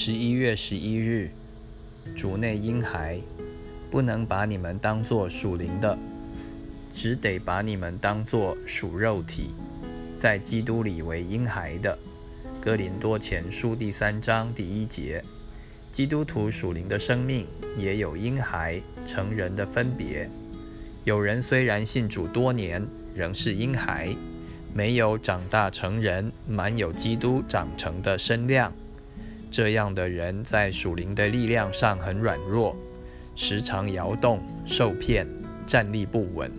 十一月十一日，主内婴孩不能把你们当作属灵的，只得把你们当作属肉体，在基督里为婴孩的。哥林多前书第三章第一节，基督徒属灵的生命也有婴孩、成人的分别。有人虽然信主多年，仍是婴孩，没有长大成人，满有基督长成的身量。这样的人在属灵的力量上很软弱，时常摇动、受骗、站立不稳。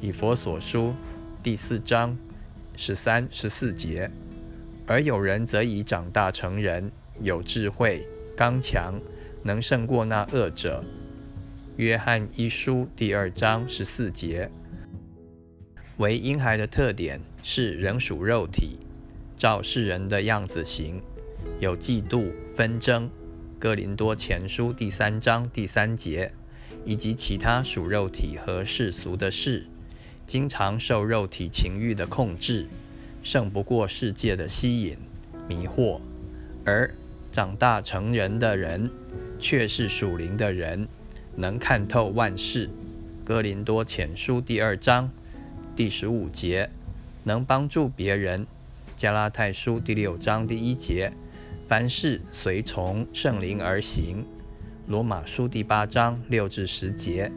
以佛所书第四章十三、十四节。而有人则已长大成人，有智慧、刚强，能胜过那恶者。约翰一书第二章十四节。为婴孩的特点是仍属肉体，照世人的样子行。有嫉妒、纷争，《哥林多前书》第三章第三节，以及其他属肉体和世俗的事，经常受肉体情欲的控制，胜不过世界的吸引、迷惑。而长大成人的人，却是属灵的人，能看透万事，《哥林多前书》第二章第十五节，能帮助别人，《加拉太书》第六章第一节。凡事随从圣灵而行，罗马书第八章六至十节，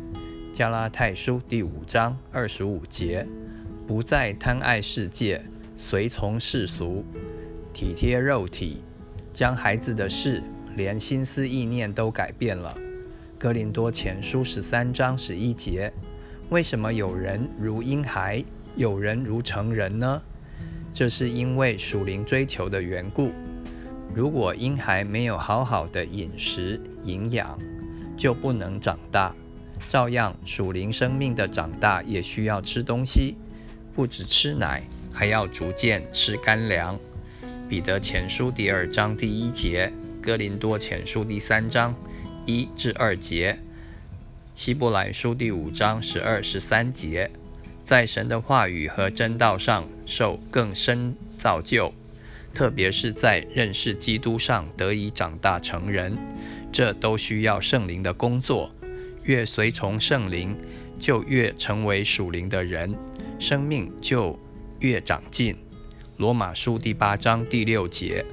加拉太书第五章二十五节，不再贪爱世界，随从世俗，体贴肉体，将孩子的事，连心思意念都改变了。哥林多前书十三章十一节，为什么有人如婴孩，有人如成人呢？这是因为属灵追求的缘故。如果婴孩没有好好的饮食营养，就不能长大。照样，属灵生命的长大也需要吃东西，不只吃奶，还要逐渐吃干粮。彼得前书第二章第一节，哥林多前书第三章一至二节，希伯来书第五章十二十三节，在神的话语和真道上受更深造就。特别是在认识基督上得以长大成人，这都需要圣灵的工作。越随从圣灵，就越成为属灵的人，生命就越长进。罗马书第八章第六节。